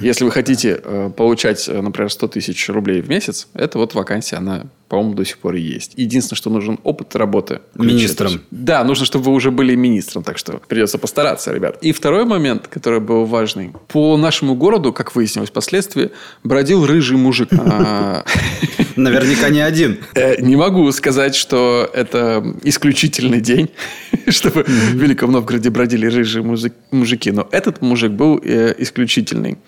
Если вы хотите э, получать, э, например, 100 тысяч рублей в месяц, это вот вакансия, она, по-моему, до сих пор и есть. Единственное, что нужен опыт работы. Министром. Да, нужно, чтобы вы уже были министром, так что придется постараться, ребят. И второй момент, который был важный. По нашему городу, как выяснилось впоследствии, бродил рыжий мужик. А, Наверняка не один. Э, Не могу сказать, что это исключительный день, чтобы в Великом Новгороде бродили рыжие мужики. Но этот мужик был э, исключительный.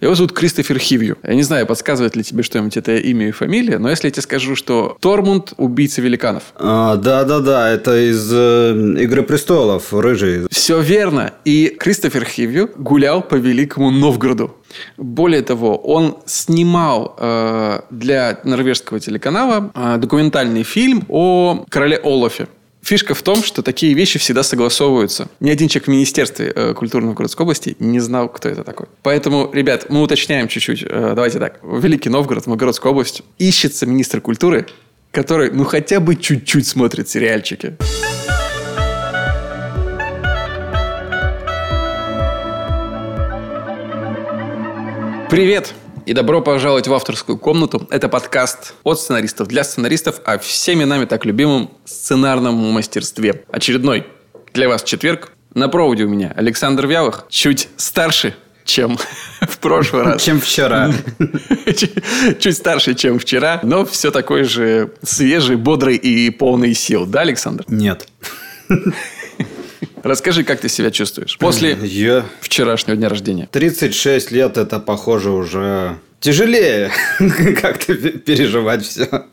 Его зовут Кристофер Хивью. Я не знаю, подсказывает ли тебе что-нибудь это имя и фамилия, но если я тебе скажу, что Тормунд – убийца великанов. А, Да-да-да, это из э, «Игры престолов», рыжий. Все верно. И Кристофер Хивью гулял по Великому Новгороду. Более того, он снимал э, для норвежского телеканала э, документальный фильм о короле Олафе. Фишка в том, что такие вещи всегда согласовываются. Ни один человек в Министерстве э, культуры Новгородской области не знал, кто это такой. Поэтому, ребят, мы уточняем чуть-чуть. Э, давайте так. Великий Новгород, в Новгородскую область, ищется министр культуры, который, ну, хотя бы чуть-чуть смотрит сериальчики. Привет! И добро пожаловать в авторскую комнату. Это подкаст от сценаристов для сценаристов о всеми нами так любимом сценарном мастерстве. Очередной для вас четверг. На проводе у меня Александр Вялых, чуть старше, чем в прошлый раз. Чем вчера. Чуть старше, чем вчера, но все такой же свежий, бодрый и полный сил. Да, Александр? Нет. Расскажи, как ты себя чувствуешь после Я... вчерашнего дня рождения. 36 лет, это, похоже, уже тяжелее как-то пе- переживать все.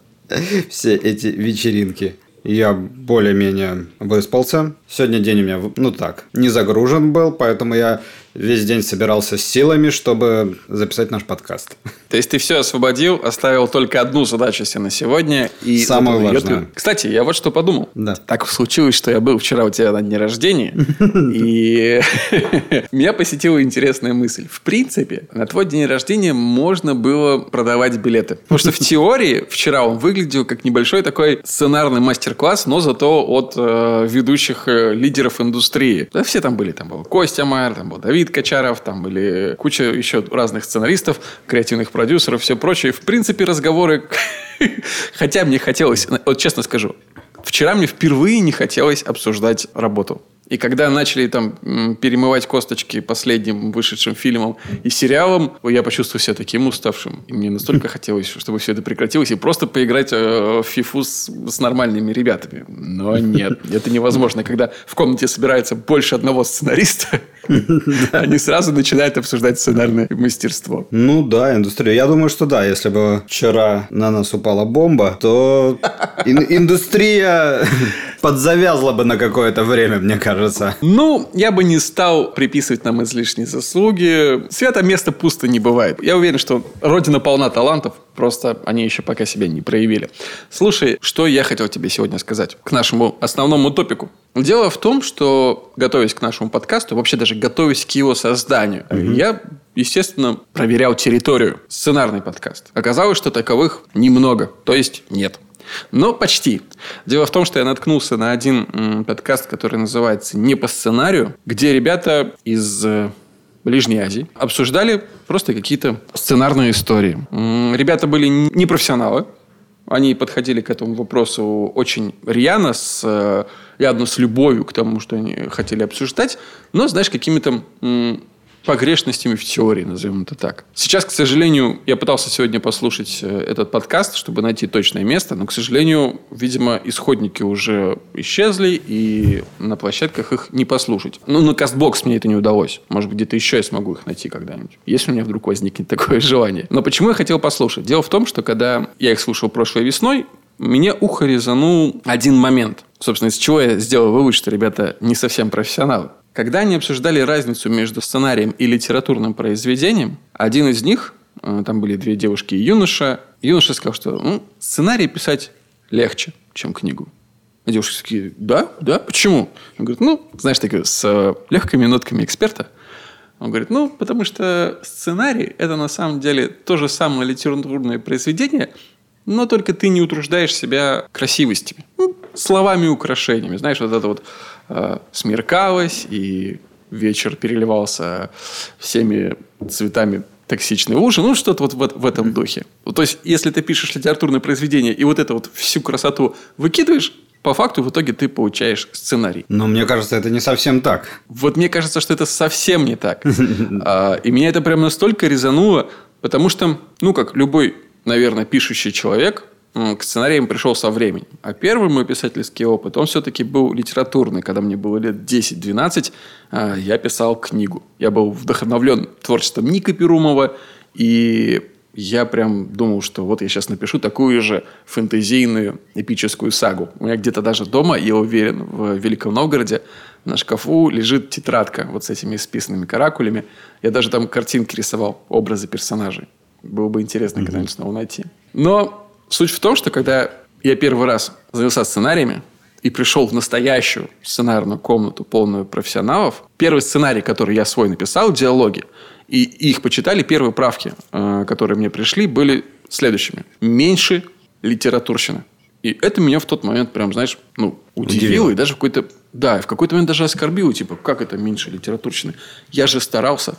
Все эти вечеринки. Я более-менее выспался. Сегодня день у меня, ну так, не загружен был, поэтому я весь день собирался с силами, чтобы записать наш подкаст. То есть ты все освободил, оставил только одну задачу себе на сегодня. И Самое вот её важное. ты- Кстати, я вот что подумал. Да. Так случилось, что я был вчера у тебя на дне рождения, и меня посетила интересная мысль. В принципе, на твой день рождения можно было продавать билеты. Потому что в теории вчера он выглядел как небольшой такой сценарный мастер-класс, но зато от э, ведущих э, лидеров индустрии. Да, все там были. Там был Костя Майер, там был Давид Качаров, там были куча еще разных сценаристов, креативных продюсеров, все прочее. В принципе, разговоры... Хотя мне хотелось, вот честно скажу, вчера мне впервые не хотелось обсуждать работу. И когда начали там перемывать косточки последним вышедшим фильмом и сериалом, я почувствовал себя таким уставшим. И мне настолько хотелось, чтобы все это прекратилось и просто поиграть э, в фифу с, с нормальными ребятами. Но нет, это невозможно. Когда в комнате собирается больше одного сценариста, они сразу начинают обсуждать сценарное мастерство. Ну да, индустрия. Я думаю, что да, если бы вчера на нас упала бомба, то ин- индустрия подзавязла бы на какое-то время, мне кажется. Ну, я бы не стал приписывать нам излишние заслуги. Свято место пусто не бывает. Я уверен, что Родина полна талантов, просто они еще пока себя не проявили. Слушай, что я хотел тебе сегодня сказать к нашему основному топику. Дело в том, что, готовясь к нашему подкасту, вообще даже готовясь к его созданию, я, естественно, проверял территорию. Сценарный подкаст. Оказалось, что таковых немного, то есть нет. Но почти. Дело в том, что я наткнулся на один подкаст, который называется «Не по сценарию», где ребята из э, Ближней Азии обсуждали просто какие-то сценарные истории. Ребята были не профессионалы. Они подходили к этому вопросу очень рьяно, с, э, явно с любовью к тому, что они хотели обсуждать, но, знаешь, какими-то погрешностями в теории, назовем это так. Сейчас, к сожалению, я пытался сегодня послушать э, этот подкаст, чтобы найти точное место, но, к сожалению, видимо, исходники уже исчезли, и на площадках их не послушать. Ну, на Кастбокс мне это не удалось. Может быть, где-то еще я смогу их найти когда-нибудь. Если у меня вдруг возникнет такое желание. Но почему я хотел послушать? Дело в том, что когда я их слушал прошлой весной, мне ухо резанул один момент. Собственно, из чего я сделал вывод, что ребята не совсем профессионалы. Когда они обсуждали разницу между сценарием и литературным произведением, один из них, э, там были две девушки и юноша, юноша сказал, что ну, сценарий писать легче, чем книгу. А девушки такие, да, да, почему? Он говорит, ну, знаешь, такие, с э, легкими нотками эксперта. Он говорит, ну, потому что сценарий – это на самом деле то же самое литературное произведение, но только ты не утруждаешь себя красивостями. Ну, словами и украшениями. Знаешь, вот это вот э, смеркалось, и вечер переливался всеми цветами токсичный ужин, ну, что-то вот в, в этом духе. То есть, если ты пишешь литературное произведение и вот это вот всю красоту выкидываешь, по факту в итоге ты получаешь сценарий. Но мне кажется, это не совсем так. Вот мне кажется, что это совсем не так. А, и меня это прям настолько резануло, потому что, ну, как любой, наверное, пишущий человек, к сценариям пришел со временем. А первый мой писательский опыт, он все-таки был литературный. Когда мне было лет 10-12, а, я писал книгу. Я был вдохновлен творчеством Ника Перумова, и я прям думал, что вот я сейчас напишу такую же фэнтезийную эпическую сагу. У меня где-то даже дома, я уверен, в Великом Новгороде на шкафу лежит тетрадка вот с этими списанными каракулями. Я даже там картинки рисовал, образы персонажей. Было бы интересно mm-hmm. когда-нибудь снова найти. Но Суть в том, что когда я первый раз занялся сценариями и пришел в настоящую сценарную комнату, полную профессионалов, первый сценарий, который я свой написал, диалоги, и их почитали, первые правки, э, которые мне пришли, были следующими. Меньше литературщины. И это меня в тот момент прям, знаешь, ну, удивило. Удивило. И даже в какой-то... Да, в какой-то момент даже оскорбило. Типа, как это меньше литературщины? Я же старался.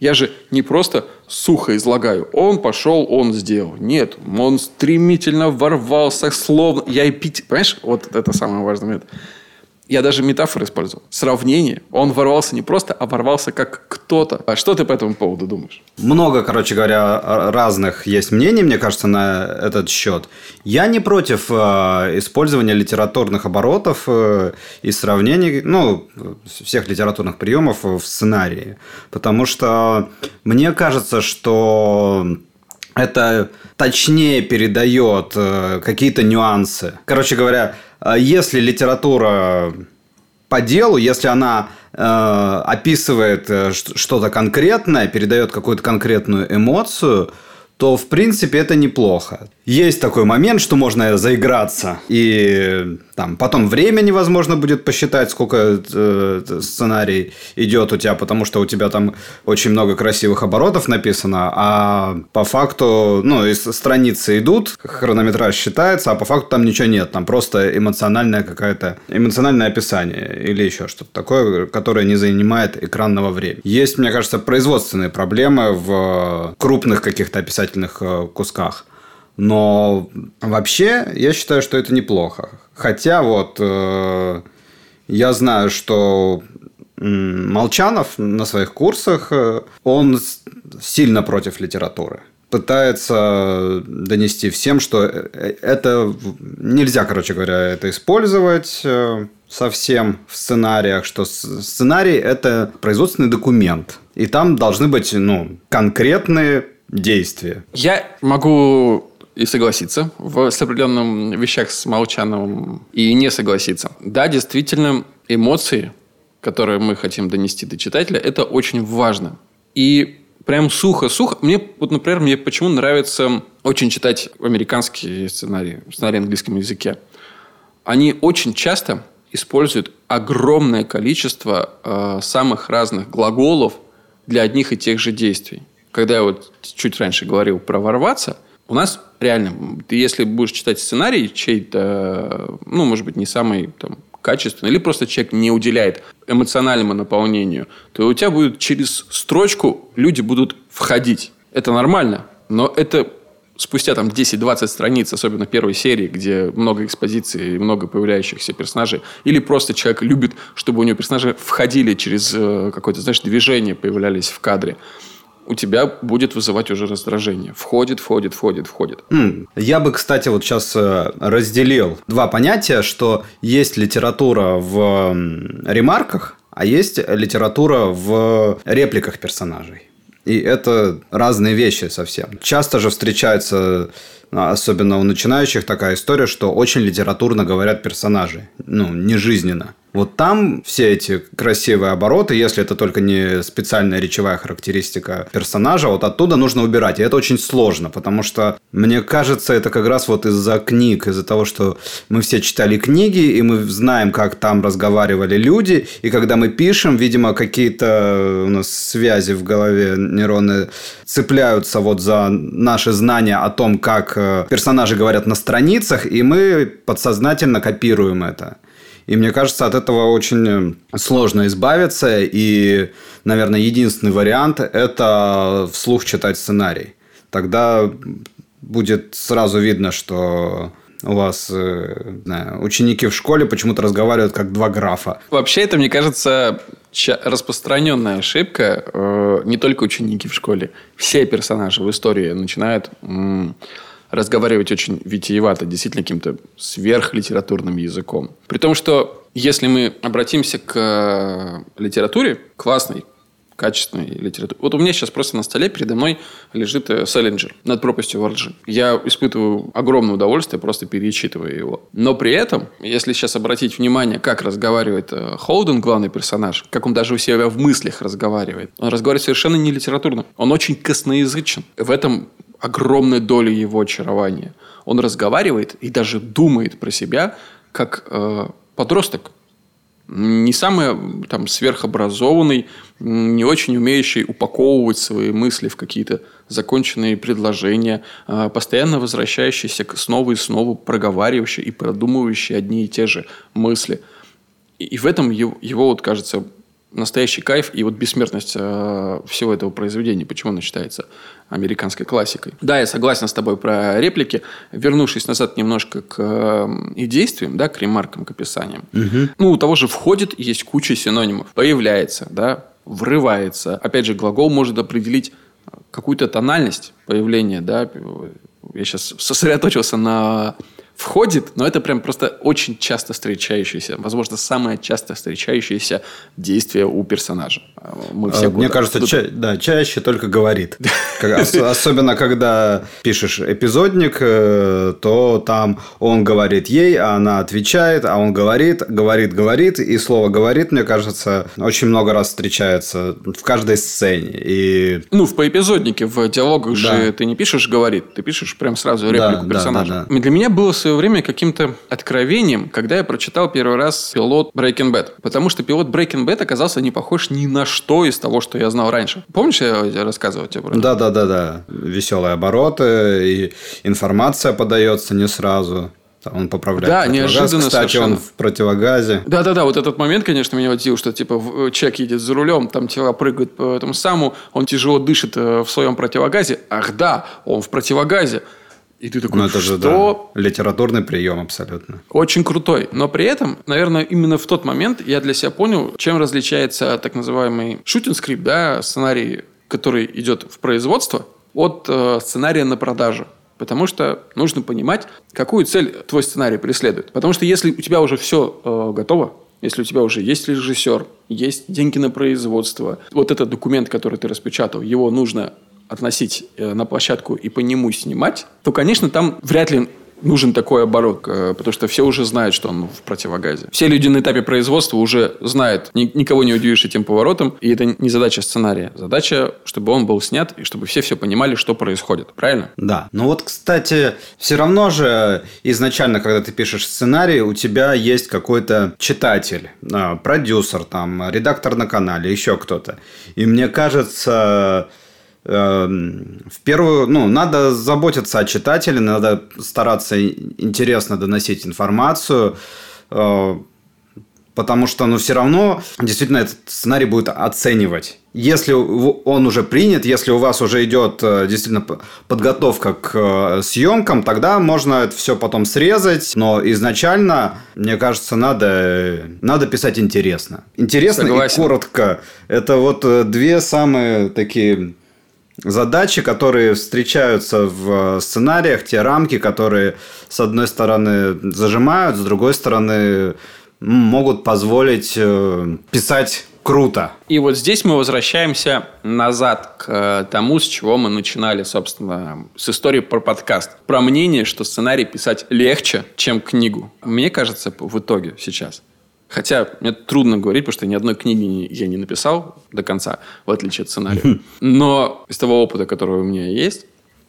Я же не просто сухо излагаю. Он пошел, он сделал. Нет, он стремительно ворвался, словно... Я и пить... Понимаешь? Вот это самый важный момент. Я даже метафоры использовал. Сравнение. Он ворвался не просто, а ворвался как кто-то. А что ты по этому поводу думаешь? Много, короче говоря, разных есть мнений, мне кажется, на этот счет. Я не против э, использования литературных оборотов э, и сравнений, ну, всех литературных приемов в сценарии. Потому что мне кажется, что это точнее передает э, какие-то нюансы. Короче говоря, если литература по делу, если она э, описывает э, что-то конкретное, передает какую-то конкретную эмоцию, то в принципе это неплохо. Есть такой момент, что можно заиграться, и там потом время невозможно будет посчитать, сколько э, сценарий идет у тебя, потому что у тебя там очень много красивых оборотов написано, а по факту, ну, из страницы идут, хронометраж считается, а по факту там ничего нет, там просто эмоциональное какое-то, эмоциональное описание или еще что-то такое, которое не занимает экранного времени. Есть, мне кажется, производственные проблемы в крупных каких-то описательных обязательных э, кусках. Но вообще я считаю, что это неплохо. Хотя вот э, я знаю, что Молчанов на своих курсах, э, он сильно против литературы. Пытается донести всем, что э, это нельзя, короче говоря, это использовать совсем в сценариях, что сценарий – это производственный документ. И там должны быть ну, конкретные действия. Я могу и согласиться в, с определенным вещах с Молчановым и не согласиться. Да, действительно, эмоции, которые мы хотим донести до читателя, это очень важно. И прям сухо-сухо. Мне, вот, например, мне почему нравится очень читать американские сценарии, сценарии на английском языке. Они очень часто используют огромное количество э, самых разных глаголов для одних и тех же действий когда я вот чуть раньше говорил про ворваться, у нас реально, ты если будешь читать сценарий чей-то, ну, может быть, не самый там, качественный, или просто человек не уделяет эмоциональному наполнению, то у тебя будет через строчку люди будут входить. Это нормально, но это спустя там 10-20 страниц, особенно первой серии, где много экспозиции и много появляющихся персонажей, или просто человек любит, чтобы у него персонажи входили через э, какое-то, знаешь, движение, появлялись в кадре у тебя будет вызывать уже раздражение. Входит, входит, входит, входит. Я бы, кстати, вот сейчас э, разделил два понятия, что есть литература в ремарках, а есть литература в репликах персонажей. И это разные вещи совсем. Часто же встречается особенно у начинающих такая история, что очень литературно говорят персонажи, ну, не жизненно. Вот там все эти красивые обороты, если это только не специальная речевая характеристика персонажа, вот оттуда нужно убирать. И это очень сложно, потому что, мне кажется, это как раз вот из-за книг, из-за того, что мы все читали книги, и мы знаем, как там разговаривали люди, и когда мы пишем, видимо, какие-то у нас связи в голове нейроны цепляются вот за наши знания о том, как персонажи говорят на страницах, и мы подсознательно копируем это. И мне кажется, от этого очень сложно избавиться. И, наверное, единственный вариант – это вслух читать сценарий. Тогда будет сразу видно, что у вас э, знаю, ученики в школе почему-то разговаривают как два графа. Вообще, это, мне кажется, распространенная ошибка. Э, не только ученики в школе. Все персонажи в истории начинают разговаривать очень витиевато, действительно каким-то сверхлитературным языком. При том, что если мы обратимся к э, литературе, классной, качественной литературы. Вот у меня сейчас просто на столе передо мной лежит Селлинджер над пропастью Варджи. Я испытываю огромное удовольствие, просто перечитывая его. Но при этом, если сейчас обратить внимание, как разговаривает э, Холден, главный персонаж, как он даже у себя в мыслях разговаривает, он разговаривает совершенно не литературно. Он очень косноязычен. В этом огромная доля его очарования. Он разговаривает и даже думает про себя как э, подросток не самый там сверхобразованный, не очень умеющий упаковывать свои мысли в какие-то законченные предложения, а постоянно возвращающийся снова и снова проговаривающий и продумывающий одни и те же мысли. И в этом его, его вот кажется настоящий кайф и вот бессмертность э, всего этого произведения. Почему оно считается американской классикой? Да, я согласен с тобой про реплики. Вернувшись назад немножко к э, и действиям, да, к ремаркам, к описаниям. Угу. Ну, у того же входит, есть куча синонимов. Появляется, да, врывается. Опять же, глагол может определить какую-то тональность появления, да. Я сейчас сосредоточился на входит, но это прям просто очень часто встречающееся, возможно, самое часто встречающееся действие у персонажа. Мы все а, Мне кажется, ча- да, чаще только говорит. Особенно, когда пишешь эпизодник, э, то там он говорит ей, а она отвечает, а он говорит, говорит, говорит, и слово «говорит», мне кажется, очень много раз встречается в каждой сцене. И... Ну, в поэпизоднике, в диалогах да. же ты не пишешь «говорит», ты пишешь прям сразу реплику да, персонажа. Да, да, да. Для меня было свое время каким-то откровением, когда я прочитал первый раз пилот Breaking Bad. Потому что пилот Breaking Bad оказался не похож ни на что из того, что я знал раньше. Помнишь, я рассказывал тебе про это? Да, да, да, да. Веселые обороты, и информация подается не сразу. Он поправляет. Да, неожиданно Кстати, совершенно. он в противогазе. Да, да, да. Вот этот момент, конечно, меня удивил, что типа э, человек едет за рулем, там тела прыгают по этому самому, он тяжело дышит э, в своем противогазе. Ах да, он в противогазе. И ты такой, ну, это же, что? Да, литературный прием абсолютно. Очень крутой. Но при этом, наверное, именно в тот момент я для себя понял, чем различается так называемый шутинг-скрипт, да, сценарий, который идет в производство, от э, сценария на продажу. Потому что нужно понимать, какую цель твой сценарий преследует. Потому что если у тебя уже все э, готово, если у тебя уже есть режиссер, есть деньги на производство, вот этот документ, который ты распечатал, его нужно относить э, на площадку и по нему снимать, то, конечно, там вряд ли нужен такой оборот, э, потому что все уже знают, что он в противогазе. Все люди на этапе производства уже знают, никого не удивишь этим поворотом, и это не задача сценария. Задача, чтобы он был снят, и чтобы все все понимали, что происходит. Правильно? Да. Ну вот, кстати, все равно же изначально, когда ты пишешь сценарий, у тебя есть какой-то читатель, продюсер, там, редактор на канале, еще кто-то. И мне кажется, в первую, ну, надо заботиться о читателе, надо стараться интересно доносить информацию, э, потому что, ну, все равно действительно этот сценарий будет оценивать. Если он уже принят, если у вас уже идет э, действительно подготовка к э, съемкам, тогда можно это все потом срезать. Но изначально, мне кажется, надо, надо писать интересно. Интересно Согласен. и коротко. Это вот две самые такие задачи, которые встречаются в сценариях, те рамки, которые, с одной стороны, зажимают, с другой стороны, могут позволить э, писать круто. И вот здесь мы возвращаемся назад к э, тому, с чего мы начинали, собственно, с истории про подкаст. Про мнение, что сценарий писать легче, чем книгу. Мне кажется, в итоге сейчас Хотя мне трудно говорить, потому что ни одной книги я не написал до конца, в отличие от сценария. Но из того опыта, который у меня есть,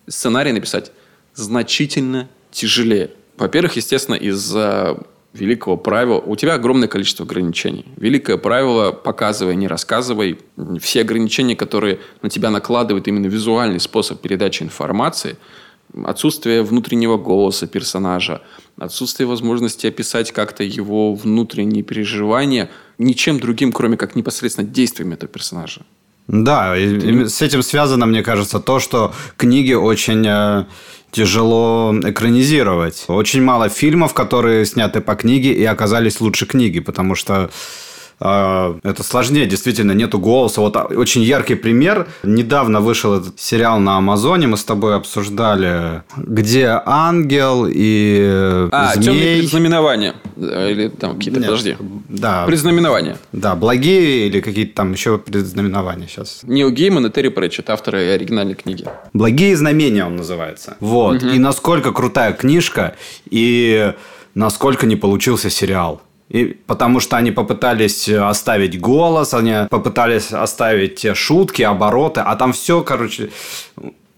сценарий написать значительно тяжелее. Во-первых, естественно, из-за великого правила. У тебя огромное количество ограничений. Великое правило «показывай, не рассказывай». Все ограничения, которые на тебя накладывает именно визуальный способ передачи информации, отсутствие внутреннего голоса персонажа, отсутствие возможности описать как-то его внутренние переживания ничем другим, кроме как непосредственно действиями этого персонажа. Да, и, и с этим связано, мне кажется, то, что книги очень э, тяжело экранизировать. Очень мало фильмов, которые сняты по книге и оказались лучше книги, потому что это сложнее, действительно, нету голоса. Вот очень яркий пример. Недавно вышел этот сериал на Амазоне, мы с тобой обсуждали, где ангел и а, змей. темные предзнаменования. Или там какие-то, Нет, подожди. Да. Предзнаменования. Да, благие или какие-то там еще предзнаменования сейчас. Нил Гейман и Терри Претчет, авторы оригинальной книги. Благие знамения он называется. Вот. Угу. И насколько крутая книжка, и насколько не получился сериал. И потому что они попытались оставить голос, они попытались оставить те шутки, обороты, а там все, короче,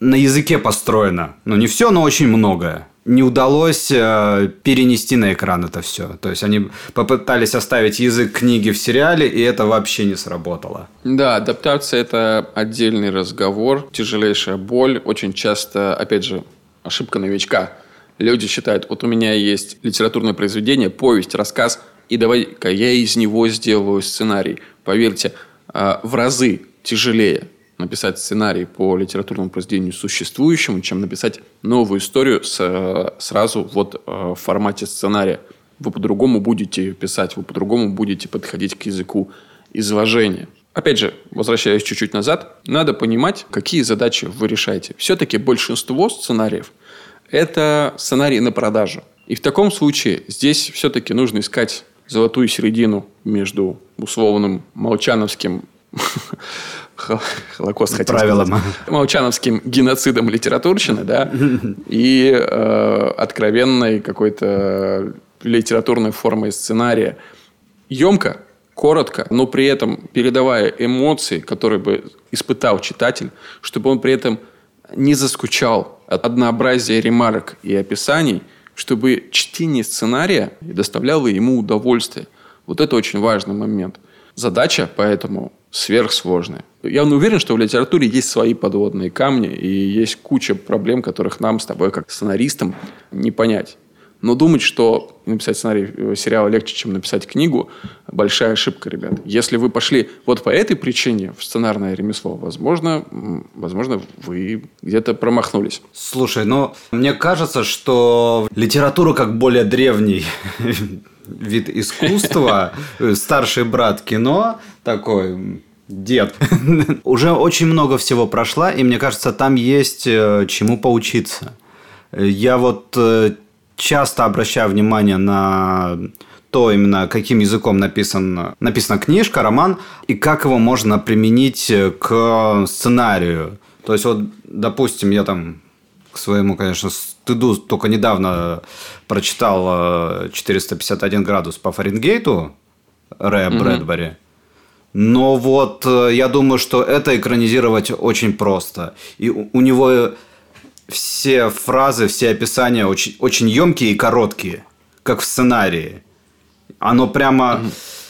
на языке построено. Ну, не все, но очень многое. Не удалось э, перенести на экран это все. То есть они попытались оставить язык книги в сериале, и это вообще не сработало. Да, адаптация это отдельный разговор, тяжелейшая боль. Очень часто, опять же, ошибка новичка. Люди считают, вот у меня есть литературное произведение, повесть, рассказ – и давай-ка я из него сделаю сценарий. Поверьте, а, в разы тяжелее написать сценарий по литературному произведению существующему, чем написать новую историю с, сразу вот а, в формате сценария. Вы по-другому будете писать, вы по-другому будете подходить к языку изложения. Опять же, возвращаясь чуть-чуть назад, надо понимать, какие задачи вы решаете. Все-таки большинство сценариев – это сценарии на продажу. И в таком случае здесь все-таки нужно искать золотую середину между условным молчановским Холокост хотел Правилом. сказать. Молчановским геноцидом литературщины, да, и э, откровенной какой-то литературной формой сценария. Емко, коротко, но при этом передавая эмоции, которые бы испытал читатель, чтобы он при этом не заскучал от однообразия ремарок и описаний – чтобы чтение сценария доставляло ему удовольствие. Вот это очень важный момент. Задача поэтому сверхсложная. Я не уверен, что в литературе есть свои подводные камни и есть куча проблем, которых нам с тобой, как сценаристам, не понять. Но думать, что написать сценарий э, сериала легче, чем написать книгу, большая ошибка, ребят. Если вы пошли вот по этой причине в сценарное ремесло, возможно, возможно вы где-то промахнулись. Слушай, ну, мне кажется, что литература как более древний вид искусства, э, старший брат кино такой, дед. Уже очень много всего прошла, и мне кажется, там есть э, чему поучиться. Я вот часто обращаю внимание на то именно каким языком написан, написана книжка, роман, и как его можно применить к сценарию. То есть, вот, допустим, я там к своему, конечно, стыду только недавно прочитал 451 э, градус по Фаренгейту Рэя угу. Брэдбери. Но вот э, я думаю, что это экранизировать очень просто. И у него все фразы, все описания очень, очень емкие и короткие, как в сценарии. Оно прямо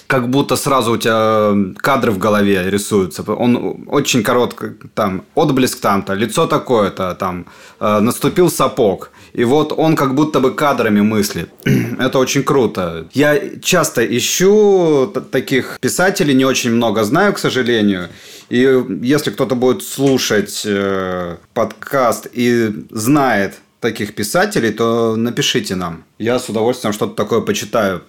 как будто сразу у тебя кадры в голове рисуются. Он очень коротко, там, отблеск там-то, лицо такое-то, там, э, наступил сапог. И вот он как будто бы кадрами мыслит. Это очень круто. Я часто ищу таких писателей, не очень много знаю, к сожалению. И если кто-то будет слушать э, подкаст и знает таких писателей, то напишите нам. Я с удовольствием что-то такое почитаю.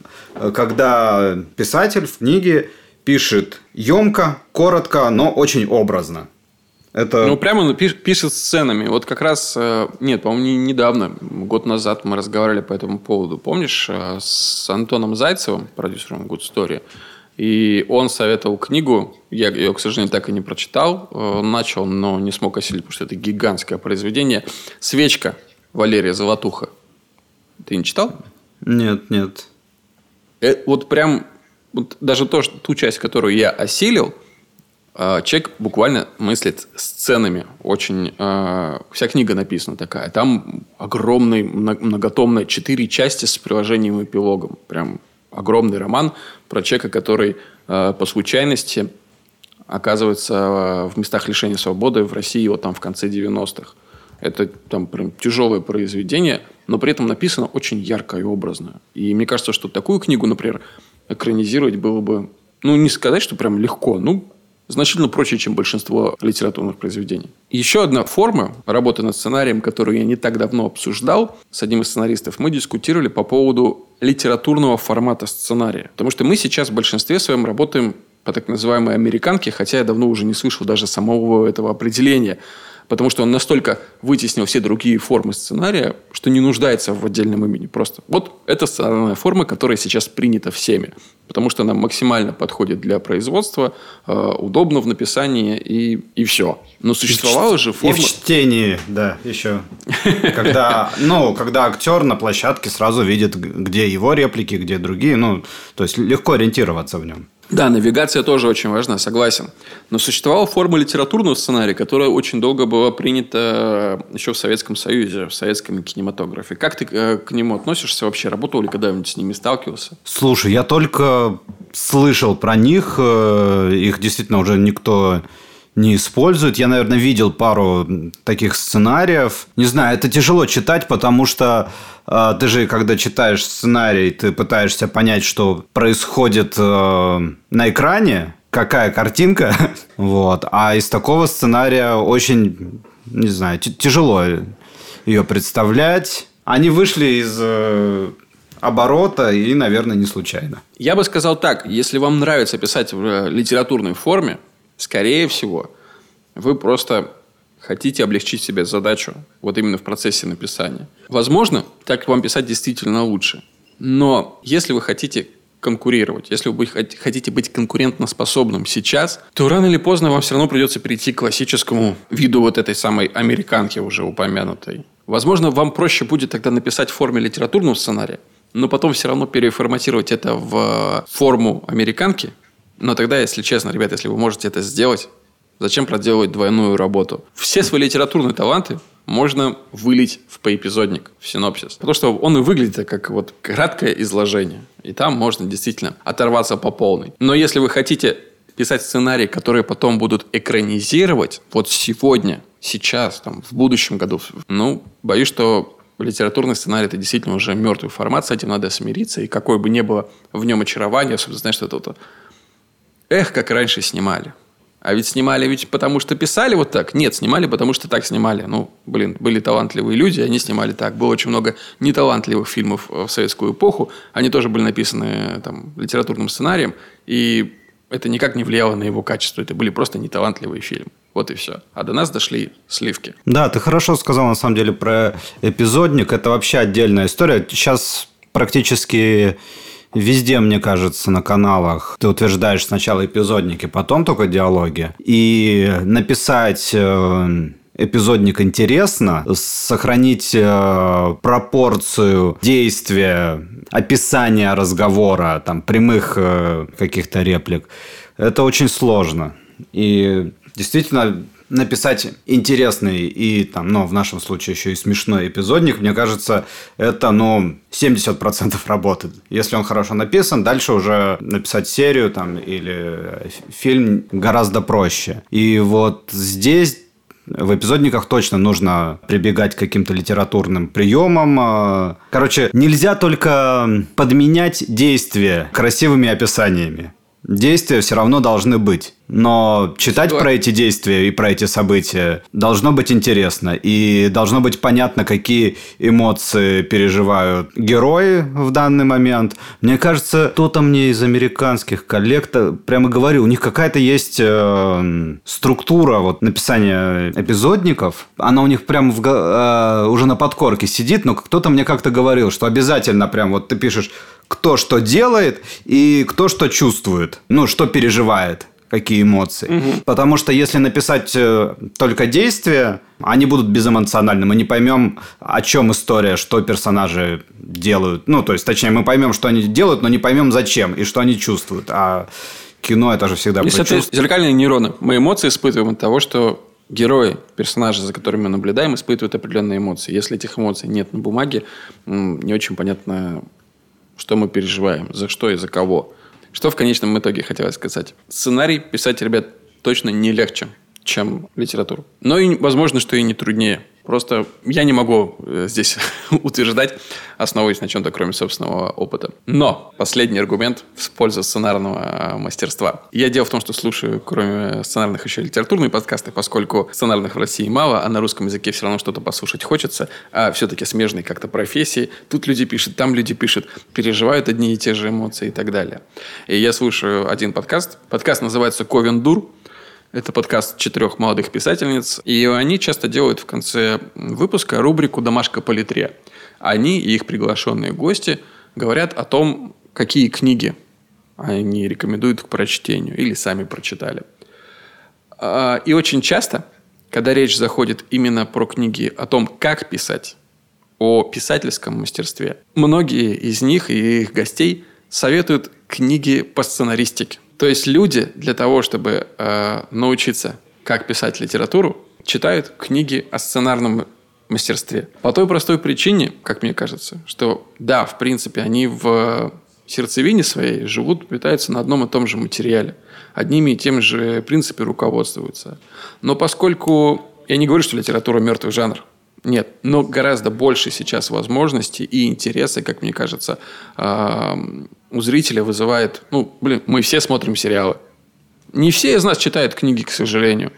Когда писатель в книге пишет емко, коротко, но очень образно. Это... Ну, прямо он пишет сценами. Вот как раз, э, нет, по-моему, недавно, год назад мы разговаривали по этому поводу. Помнишь, э, с Антоном Зайцевым, продюсером Good Story, и он советовал книгу, я ее, к сожалению, так и не прочитал, э, начал, но не смог осилить, потому что это гигантское произведение. «Свечка» Валерия Золотуха. Ты не читал? Нет, нет. Э, вот прям, вот даже то, что, ту часть, которую я осилил, человек буквально мыслит сценами. Очень... Э, вся книга написана такая. Там огромный, многотомная, четыре части с приложением и эпилогом. Прям огромный роман про человека, который э, по случайности оказывается в местах лишения свободы в России вот там в конце 90-х. Это там прям тяжелое произведение, но при этом написано очень ярко и образно. И мне кажется, что такую книгу, например, экранизировать было бы, ну, не сказать, что прям легко, ну, значительно проще, чем большинство литературных произведений. Еще одна форма работы над сценарием, которую я не так давно обсуждал с одним из сценаристов, мы дискутировали по поводу литературного формата сценария. Потому что мы сейчас в большинстве своем работаем по так называемой американке, хотя я давно уже не слышал даже самого этого определения потому что он настолько вытеснил все другие формы сценария, что не нуждается в отдельном имени. Просто вот это сценарная форма, которая сейчас принята всеми, потому что она максимально подходит для производства, э, удобно в написании и, и все. Но существовала же форма... И в чтении, да, еще. Когда, ну, когда актер на площадке сразу видит, где его реплики, где другие, ну, то есть легко ориентироваться в нем. Да, навигация тоже очень важна, согласен. Но существовала форма литературного сценария, которая очень долго была принята э, еще в Советском Союзе, в советском кинематографе. Как ты э, к нему относишься вообще? Работал ли когда-нибудь с ними, сталкивался? Слушай, я только слышал про них. Э, их действительно уже никто не используют. Я, наверное, видел пару таких сценариев. Не знаю, это тяжело читать, потому что э, ты же, когда читаешь сценарий, ты пытаешься понять, что происходит э, на экране, какая картинка, вот. А из такого сценария очень, не знаю, тяжело ее представлять. Они вышли из э, оборота и, наверное, не случайно. Я бы сказал так, если вам нравится писать в э, литературной форме, Скорее всего, вы просто хотите облегчить себе задачу вот именно в процессе написания. Возможно, так вам писать действительно лучше. Но если вы хотите конкурировать, если вы хотите быть конкурентоспособным сейчас, то рано или поздно вам все равно придется перейти к классическому виду вот этой самой американки уже упомянутой. Возможно, вам проще будет тогда написать в форме литературного сценария, но потом все равно переформатировать это в форму американки, но тогда, если честно, ребят, если вы можете это сделать, зачем проделывать двойную работу? Все свои литературные таланты можно вылить в поэпизодник, в синопсис. Потому что он и выглядит как вот краткое изложение. И там можно действительно оторваться по полной. Но если вы хотите писать сценарии, которые потом будут экранизировать вот сегодня, сейчас, там, в будущем году, ну, боюсь, что литературный сценарий это действительно уже мертвый формат, с этим надо смириться. И какое бы ни было в нем очарование, особенно, знаешь, что это вот Эх, как раньше снимали. А ведь снимали ведь потому, что писали вот так? Нет, снимали, потому что так снимали. Ну, блин, были талантливые люди, они снимали так. Было очень много неталантливых фильмов в советскую эпоху. Они тоже были написаны там, литературным сценарием. И это никак не влияло на его качество. Это были просто неталантливые фильмы. Вот и все. А до нас дошли сливки. Да, ты хорошо сказал, на самом деле, про эпизодник. Это вообще отдельная история. Сейчас практически Везде, мне кажется, на каналах ты утверждаешь сначала эпизодники, потом только диалоги. И написать э, эпизодник интересно, сохранить э, пропорцию действия, описания разговора, там, прямых э, каких-то реплик, это очень сложно. И действительно, написать интересный и, там, ну, в нашем случае еще и смешной эпизодник, мне кажется, это, ну, 70% работы. Если он хорошо написан, дальше уже написать серию там или фильм гораздо проще. И вот здесь в эпизодниках точно нужно прибегать к каким-то литературным приемам. Короче, нельзя только подменять действия красивыми описаниями. Действия все равно должны быть. Но читать Что? про эти действия и про эти события должно быть интересно. И должно быть понятно, какие эмоции переживают герои в данный момент. Мне кажется, кто-то мне из американских коллег прямо говорил, у них какая-то есть э, структура вот, написания эпизодников. Она у них прямо в, э, уже на подкорке сидит, но кто-то мне как-то говорил, что обязательно прям вот ты пишешь кто что делает и кто что чувствует, ну, что переживает какие эмоции. Угу. Потому что если написать э, только действия, они будут безэмоциональны. Мы не поймем, о чем история, что персонажи делают. Ну, то есть, точнее, мы поймем, что они делают, но не поймем, зачем и что они чувствуют. А кино это же всегда Если это зеркальные нейроны. Мы эмоции испытываем от того, что герои, персонажи, за которыми мы наблюдаем, испытывают определенные эмоции. Если этих эмоций нет на бумаге, не очень понятно, что мы переживаем, за что и за кого. Что в конечном итоге хотелось сказать? Сценарий писать, ребят, точно не легче, чем литературу. Но и возможно, что и не труднее. Просто я не могу э, здесь утверждать, основываясь на чем-то, кроме собственного опыта. Но последний аргумент в пользу сценарного мастерства. Я дело в том, что слушаю, кроме сценарных, еще литературные подкасты, поскольку сценарных в России мало, а на русском языке все равно что-то послушать хочется, а все-таки смежные как-то профессии. Тут люди пишут, там люди пишут, переживают одни и те же эмоции и так далее. И я слушаю один подкаст. Подкаст называется «Ковендур». Это подкаст четырех молодых писательниц. И они часто делают в конце выпуска рубрику «Домашка по литре». Они и их приглашенные гости говорят о том, какие книги они рекомендуют к прочтению или сами прочитали. А, и очень часто, когда речь заходит именно про книги о том, как писать, о писательском мастерстве, многие из них и их гостей советуют книги по сценаристике. То есть люди для того, чтобы э, научиться, как писать литературу, читают книги о сценарном мастерстве. По той простой причине, как мне кажется, что да, в принципе, они в сердцевине своей живут, питаются на одном и том же материале. Одними и тем же принципами руководствуются. Но поскольку я не говорю, что литература мертвый жанр, нет, но гораздо больше сейчас возможностей и интереса, как мне кажется, у зрителя вызывает... Ну, блин, мы все смотрим сериалы. Не все из нас читают книги, к сожалению.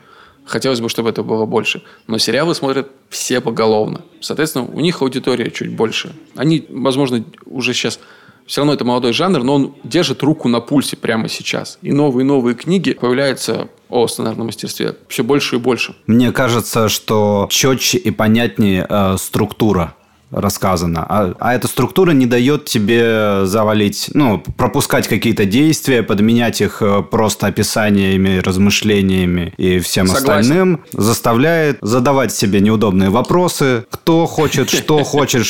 Хотелось бы, чтобы это было больше. Но сериалы смотрят все поголовно. Соответственно, у них аудитория чуть больше. Они, возможно, уже сейчас все равно это молодой жанр, но он держит руку на пульсе прямо сейчас. И новые новые книги появляются о сценарном мастерстве все больше и больше. Мне кажется, что четче и понятнее э, структура рассказано. А, а эта структура не дает тебе завалить, ну, пропускать какие-то действия, подменять их э, просто описаниями, размышлениями и всем Согласен. остальным. Заставляет задавать себе неудобные вопросы. Кто хочет, что хочет,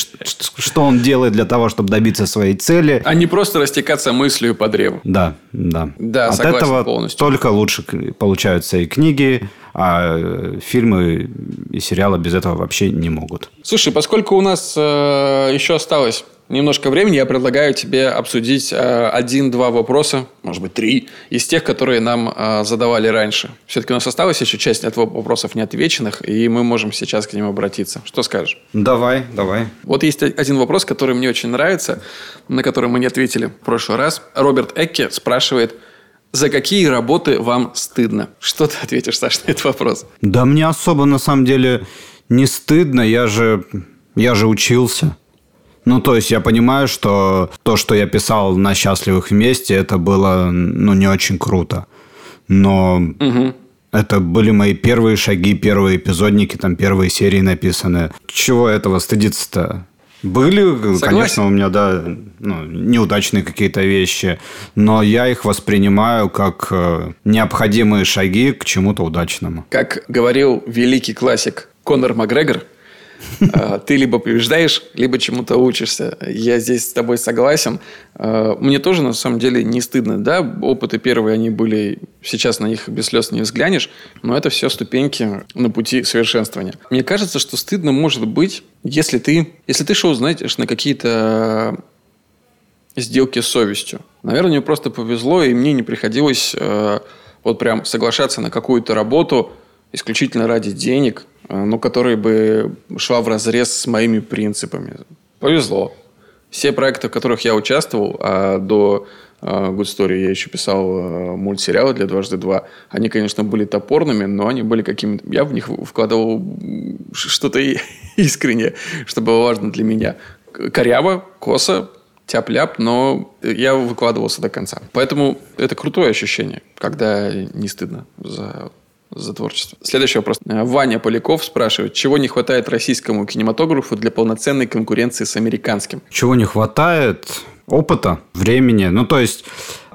что он делает для того, чтобы добиться своей цели. А не просто растекаться мыслью по древу. Да, да. Да, От этого полностью. только лучше получаются и книги, а э, фильмы и сериалы без этого вообще не могут. Слушай, поскольку у нас э, еще осталось немножко времени, я предлагаю тебе обсудить э, один-два вопроса, может быть, три, из тех, которые нам э, задавали раньше. Все-таки у нас осталась еще часть от вопросов неотвеченных, и мы можем сейчас к ним обратиться. Что скажешь? Давай, давай. Вот есть один вопрос, который мне очень нравится, на который мы не ответили в прошлый раз. Роберт Экке спрашивает – за какие работы вам стыдно? Что ты ответишь, Саш, на этот вопрос? Да мне особо, на самом деле, не стыдно. Я же, я же учился. Ну, то есть я понимаю, что то, что я писал на «Счастливых вместе», это было, ну, не очень круто. Но угу. это были мои первые шаги, первые эпизодники, там, первые серии написаны. Чего этого стыдиться-то? Были, Согласен. конечно, у меня, да, ну, неудачные какие-то вещи, но я их воспринимаю как э, необходимые шаги к чему-то удачному. Как говорил великий классик Конор Макгрегор, ты либо побеждаешь, либо чему-то учишься. Я здесь с тобой согласен. А, мне тоже, на самом деле, не стыдно. Да, опыты первые, они были... Сейчас на них без слез не взглянешь, но это все ступеньки на пути совершенствования. Мне кажется, что стыдно может быть, если ты, если ты шел, знаешь, на какие-то сделки с совестью. Наверное, мне просто повезло, и мне не приходилось э, вот прям соглашаться на какую-то работу исключительно ради денег, Э, ну, которая бы шла в разрез с моими принципами. Повезло. Все проекты, в которых я участвовал, а до э, Good Story я еще писал э, мультсериалы для «Дважды два», они, конечно, были топорными, но они были какими-то... Я в них вкладывал что-то искреннее, что было важно для меня. Коряво, косо, тяп-ляп, но я выкладывался до конца. Поэтому это крутое ощущение, когда не стыдно за за творчество. Следующий вопрос. Ваня Поляков спрашивает, чего не хватает российскому кинематографу для полноценной конкуренции с американским? Чего не хватает? Опыта, времени. Ну, то есть,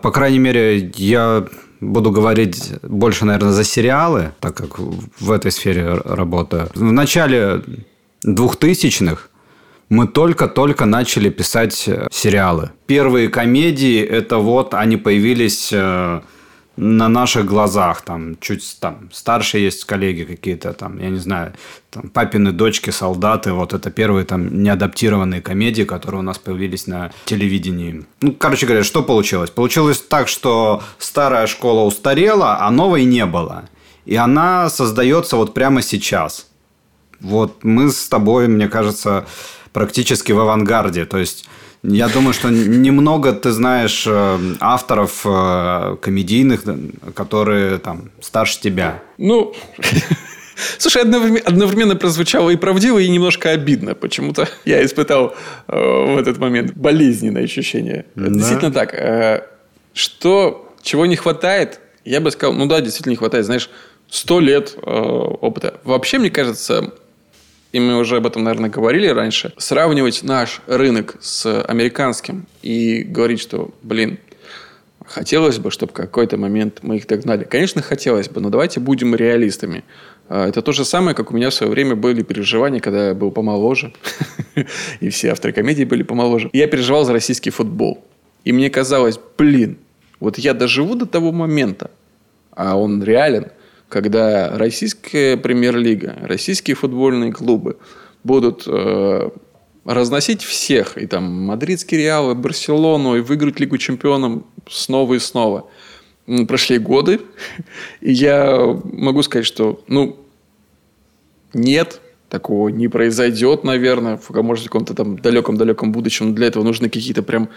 по крайней мере, я буду говорить больше, наверное, за сериалы, так как в этой сфере работаю. В начале двухтысячных мы только-только начали писать э, сериалы. Первые комедии, это вот они появились э, на наших глазах, там, чуть там, старше есть коллеги какие-то, там, я не знаю, там, папины дочки, солдаты, вот это первые там неадаптированные комедии, которые у нас появились на телевидении. Ну, короче говоря, что получилось? Получилось так, что старая школа устарела, а новой не было. И она создается вот прямо сейчас. Вот мы с тобой, мне кажется, практически в авангарде. То есть я думаю, что немного ты знаешь э, авторов э, комедийных, которые там старше тебя. Ну, Слушай, одновременно прозвучало и правдиво, и немножко обидно. Почему-то я испытал э, в этот момент болезненное ощущение. Да. Действительно так. Э, что, чего не хватает, я бы сказал, ну да, действительно не хватает, знаешь, сто лет э, опыта. Вообще, мне кажется, и мы уже об этом, наверное, говорили раньше, сравнивать наш рынок с американским и говорить, что, блин, хотелось бы, чтобы в какой-то момент мы их догнали. Конечно, хотелось бы, но давайте будем реалистами. А, это то же самое, как у меня в свое время были переживания, когда я был помоложе, и все авторы комедии были помоложе. Я переживал за российский футбол. И мне казалось, блин, вот я доживу до того момента, а он реален – когда российская премьер-лига, российские футбольные клубы будут э, разносить всех, и там мадридский Реал, и Барселону, и выиграть Лигу чемпионов снова и снова. Прошли годы, и я могу сказать, что, ну, нет, такого не произойдет, наверное, в, может, в каком-то там далеком-далеком будущем. Для этого нужны какие-то прям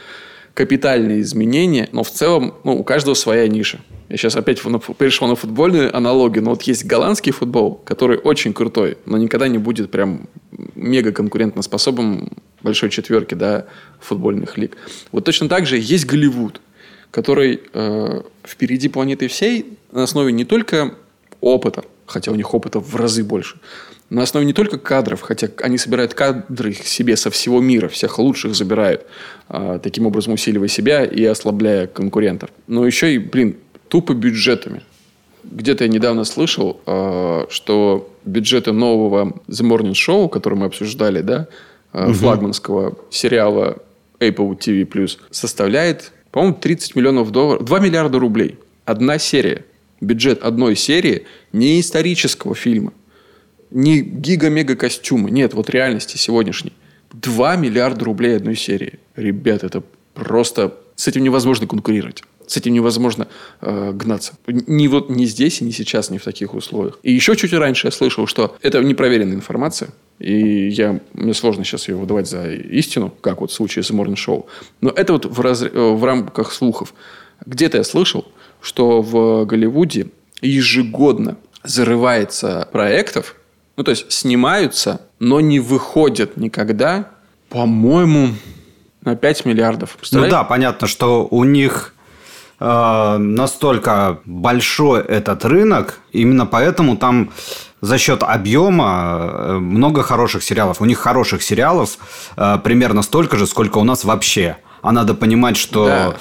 капитальные изменения, но в целом ну, у каждого своя ниша. Я сейчас опять перешел на футбольную аналогию, но вот есть голландский футбол, который очень крутой, но никогда не будет прям мега конкурентоспособным большой четверки да, футбольных лиг. Вот точно так же есть Голливуд, который э, впереди планеты всей на основе не только опыта, хотя у них опыта в разы больше, на основе не только кадров, хотя они собирают кадры себе со всего мира, всех лучших забирают, а, таким образом усиливая себя и ослабляя конкурентов. Но еще и, блин, тупо бюджетами. Где-то я недавно слышал, а, что бюджеты нового The Morning Show, который мы обсуждали, да, угу. флагманского сериала Apple TV+, составляет, по-моему, 30 миллионов долларов, 2 миллиарда рублей. Одна серия. Бюджет одной серии не исторического фильма не гига-мега костюмы. Нет, вот реальности сегодняшней. 2 миллиарда рублей одной серии. Ребят, это просто... С этим невозможно конкурировать. С этим невозможно э, гнаться. Ни вот ни здесь, ни сейчас, ни в таких условиях. И еще чуть раньше я слышал, что это непроверенная информация. И я, мне сложно сейчас ее выдавать за истину, как вот в случае с Morning Show. Но это вот в, раз, э, в рамках слухов. Где-то я слышал, что в Голливуде ежегодно зарывается проектов, ну, то есть снимаются, но не выходят никогда, по-моему, на 5 миллиардов. Ну да, понятно, что у них э, настолько большой этот рынок, именно поэтому там за счет объема э, много хороших сериалов. У них хороших сериалов э, примерно столько же, сколько у нас вообще. А надо понимать, что да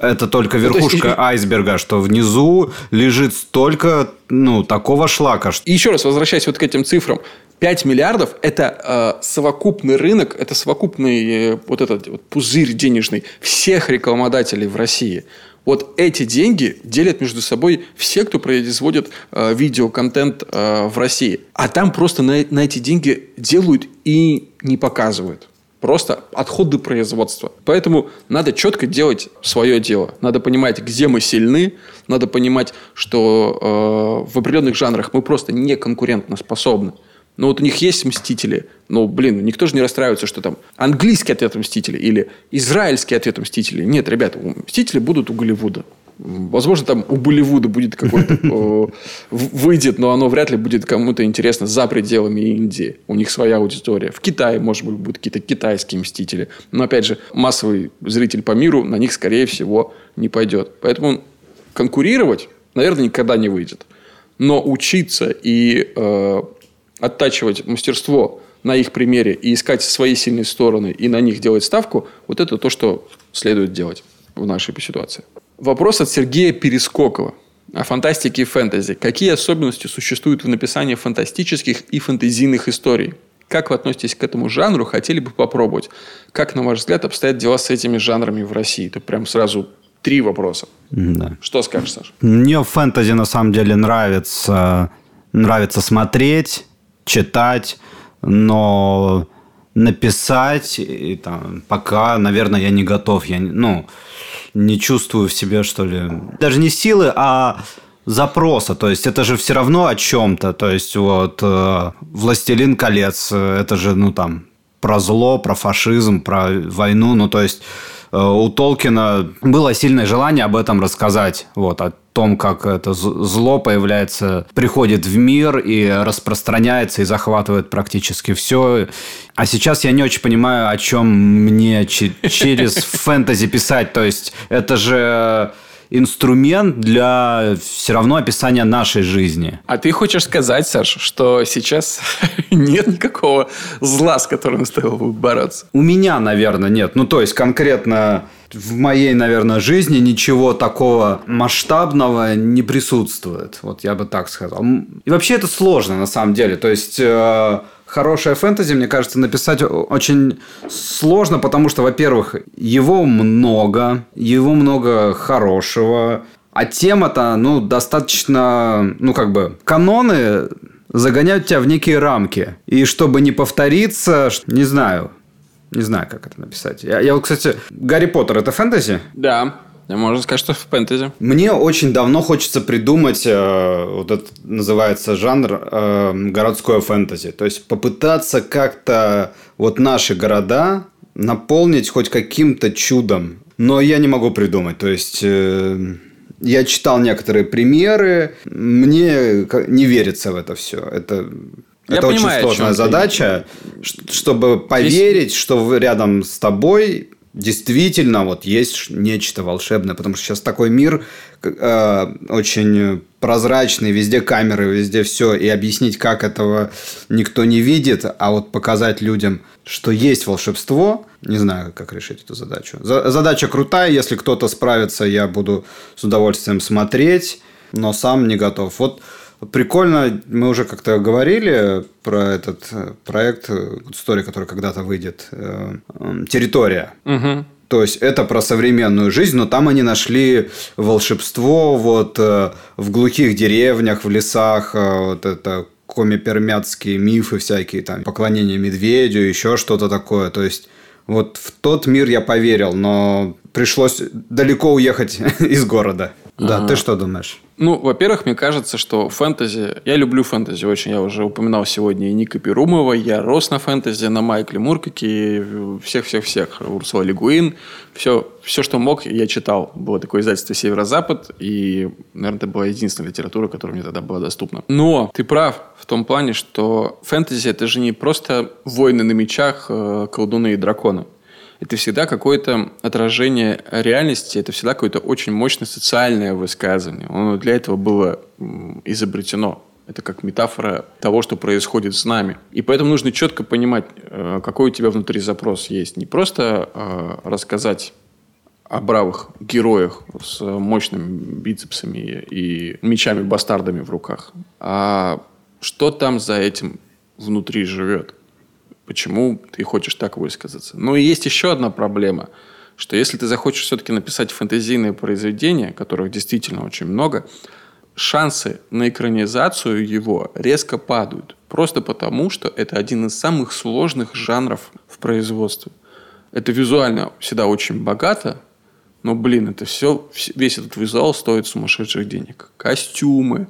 это только верхушка ну, есть... айсберга, что внизу лежит столько, ну, такого шлака. И еще раз возвращаясь вот к этим цифрам. 5 миллиардов – это э, совокупный рынок, это совокупный э, вот этот вот пузырь денежный всех рекламодателей в России. Вот эти деньги делят между собой все, кто производит э, видеоконтент э, в России. А там просто на, на эти деньги делают и не показывают. Просто отходы производства. Поэтому надо четко делать свое дело. Надо понимать, где мы сильны. Надо понимать, что э, в определенных жанрах мы просто не конкурентно способны. Но вот у них есть «Мстители». Ну, блин, никто же не расстраивается, что там английский ответ «Мстители» или израильский ответ «Мстители». Нет, ребята, «Мстители» будут у Голливуда. Возможно, там у Болливуда будет какой-то... Выйдет, но оно вряд ли будет кому-то интересно за пределами Индии. У них своя аудитория. В Китае, может быть, будут какие-то китайские мстители. Но, опять же, массовый зритель по миру на них, скорее всего, не пойдет. Поэтому конкурировать, наверное, никогда не выйдет. Но учиться и э, оттачивать мастерство на их примере и искать свои сильные стороны и на них делать ставку, вот это то, что следует делать в нашей ситуации. Вопрос от Сергея Перескокова о фантастике и фэнтези. Какие особенности существуют в написании фантастических и фэнтезийных историй? Как вы относитесь к этому жанру? Хотели бы попробовать? Как, на ваш взгляд, обстоят дела с этими жанрами в России? Это прям сразу три вопроса. Да. Что скажешь, Саша? Мне фэнтези на самом деле нравится, нравится смотреть, читать, но написать и, там, пока, наверное, я не готов. Я, ну, не чувствую в себе, что ли, даже не силы, а запроса. То есть это же все равно о чем-то. То есть вот э, «Властелин колец» – это же, ну там, про зло, про фашизм, про войну. Ну то есть э, у Толкина было сильное желание об этом рассказать. Вот, о том, как это зло появляется, приходит в мир и распространяется и захватывает практически все. А сейчас я не очень понимаю, о чем мне через фэнтези писать. То есть это же инструмент для все равно описания нашей жизни. А ты хочешь сказать, Саш, что сейчас нет никакого зла, с которым стоило бы бороться? У меня, наверное, нет. Ну, то есть конкретно в моей, наверное, жизни ничего такого масштабного не присутствует. Вот я бы так сказал. И вообще это сложно на самом деле. То есть э, хорошее фэнтези, мне кажется, написать очень сложно, потому что, во-первых, его много, его много хорошего, а тема-то, ну, достаточно, ну, как бы, каноны загоняют тебя в некие рамки. И чтобы не повториться, не знаю, не знаю, как это написать. Я, я вот, кстати, Гарри Поттер это фэнтези? Да. Можно сказать, что в фэнтези. Мне очень давно хочется придумать, э, вот это называется жанр э, городское фэнтези. То есть попытаться как-то вот наши города наполнить хоть каким-то чудом. Но я не могу придумать. То есть э, я читал некоторые примеры, мне не верится в это все. Это я это понимаю, очень сложная задача, чтобы поверить, Здесь... что рядом с тобой действительно вот есть нечто волшебное, потому что сейчас такой мир э, очень прозрачный, везде камеры, везде все, и объяснить, как этого никто не видит, а вот показать людям, что есть волшебство, не знаю, как решить эту задачу. Задача крутая, если кто-то справится, я буду с удовольствием смотреть, но сам не готов. Вот Прикольно, мы уже как-то говорили про этот э, проект, история, который когда-то выйдет, э, «Территория». Угу. То есть это про современную жизнь, но там они нашли волшебство вот э, в глухих деревнях, в лесах, вот это коми-пермяцкие мифы всякие, там, поклонение медведю, еще что-то такое. То есть вот в тот мир я поверил, но пришлось далеко уехать из города. Да, ага. ты что думаешь? Ну, во-первых, мне кажется, что фэнтези... Я люблю фэнтези очень. Я уже упоминал сегодня и Ника Перумова. Я рос на фэнтези, на Майкле Муркаке, всех-всех-всех. Урсула Лигуин. Все, все, что мог, я читал. Было такое издательство «Северо-Запад». И, наверное, это была единственная литература, которая мне тогда была доступна. Но ты прав в том плане, что фэнтези – это же не просто войны на мечах, э, колдуны и драконы это всегда какое-то отражение реальности, это всегда какое-то очень мощное социальное высказывание. Оно для этого было изобретено. Это как метафора того, что происходит с нами. И поэтому нужно четко понимать, э, какой у тебя внутри запрос есть. Не просто э, рассказать о бравых героях с мощными бицепсами и мечами-бастардами в руках, а что там за этим внутри живет почему ты хочешь так высказаться. Но и есть еще одна проблема, что если ты захочешь все-таки написать фэнтезийное произведение, которых действительно очень много, шансы на экранизацию его резко падают. Просто потому, что это один из самых сложных жанров в производстве. Это визуально всегда очень богато, но, блин, это все, весь этот визуал стоит сумасшедших денег. Костюмы,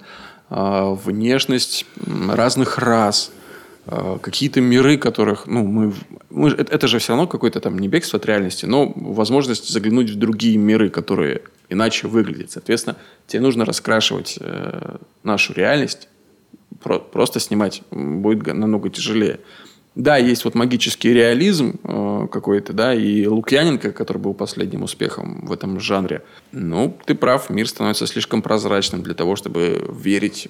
а, внешность разных рас – какие-то миры, которых, ну, мы, мы это, это же все равно какое-то там не бегство от реальности, но возможность заглянуть в другие миры, которые иначе выглядят. Соответственно, тебе нужно раскрашивать э, нашу реальность, про, просто снимать будет намного тяжелее. Да, есть вот магический реализм э, какой-то, да, и Лукьяненко, который был последним успехом в этом жанре. Ну, ты прав, мир становится слишком прозрачным для того, чтобы верить.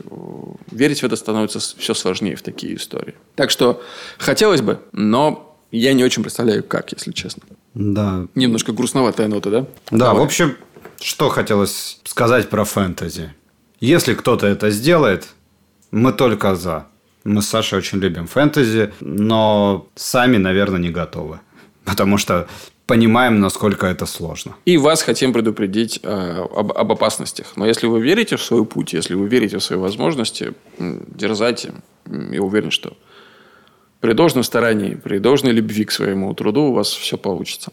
Верить в это становится все сложнее в такие истории. Так что хотелось бы, но я не очень представляю, как, если честно. Да. Немножко грустноватая нота, да? Да, Давай. в общем, что хотелось сказать про фэнтези. Если кто-то это сделает, мы только за. Мы с Сашей очень любим фэнтези, но сами, наверное, не готовы. Потому что понимаем, насколько это сложно. И вас хотим предупредить э, об, об опасностях. Но если вы верите в свой путь, если вы верите в свои возможности, дерзайте. Я уверен, что при должном старании, при должной любви к своему труду у вас все получится.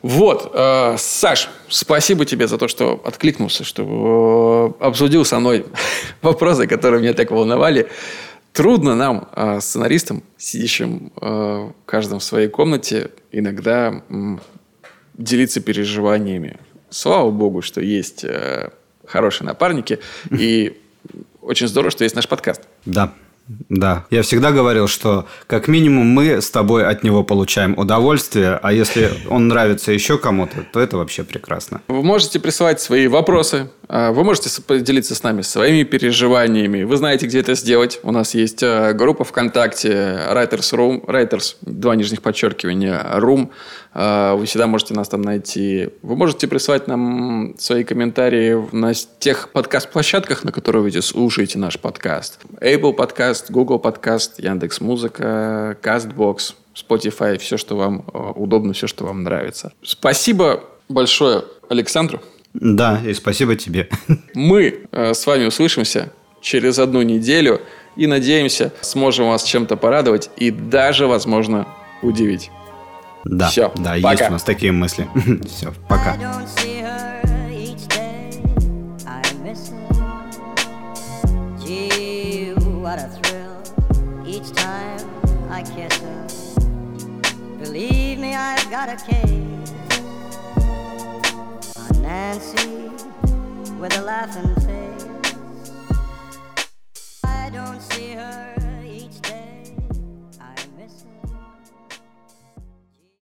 Вот, э, Саш, спасибо тебе за то, что откликнулся, что э, обсудил со мной вопросы, которые меня так волновали. Трудно нам, э, сценаристам, сидящим э, в каждом в своей комнате, иногда делиться переживаниями. Слава богу, что есть э, хорошие напарники, и очень здорово, что есть наш подкаст. Да. Да, я всегда говорил, что как минимум мы с тобой от него получаем удовольствие, а если он нравится еще кому-то, то это вообще прекрасно. Вы можете присылать свои вопросы, а, вы можете поделиться с нами своими переживаниями. Вы знаете, где это сделать. У нас есть а, группа ВКонтакте Writers Room, Writers, два нижних подчеркивания, Room. А, вы всегда можете нас там найти. Вы можете присылать нам свои комментарии на тех подкаст-площадках, на которые вы слушаете наш подкаст. Apple подкаст, Google подкаст, Яндекс Музыка, Castbox, Spotify, все, что вам удобно, все, что вам нравится. Спасибо большое Александру. Да, и спасибо тебе. Мы э, с вами услышимся через одну неделю и надеемся, сможем вас чем-то порадовать и даже, возможно, удивить. Да, Все, да, пока. есть у нас такие мысли. Все, пока. What a thrill each time I kiss her. Believe me, I've got a case on Nancy with a laughing face. I don't see her.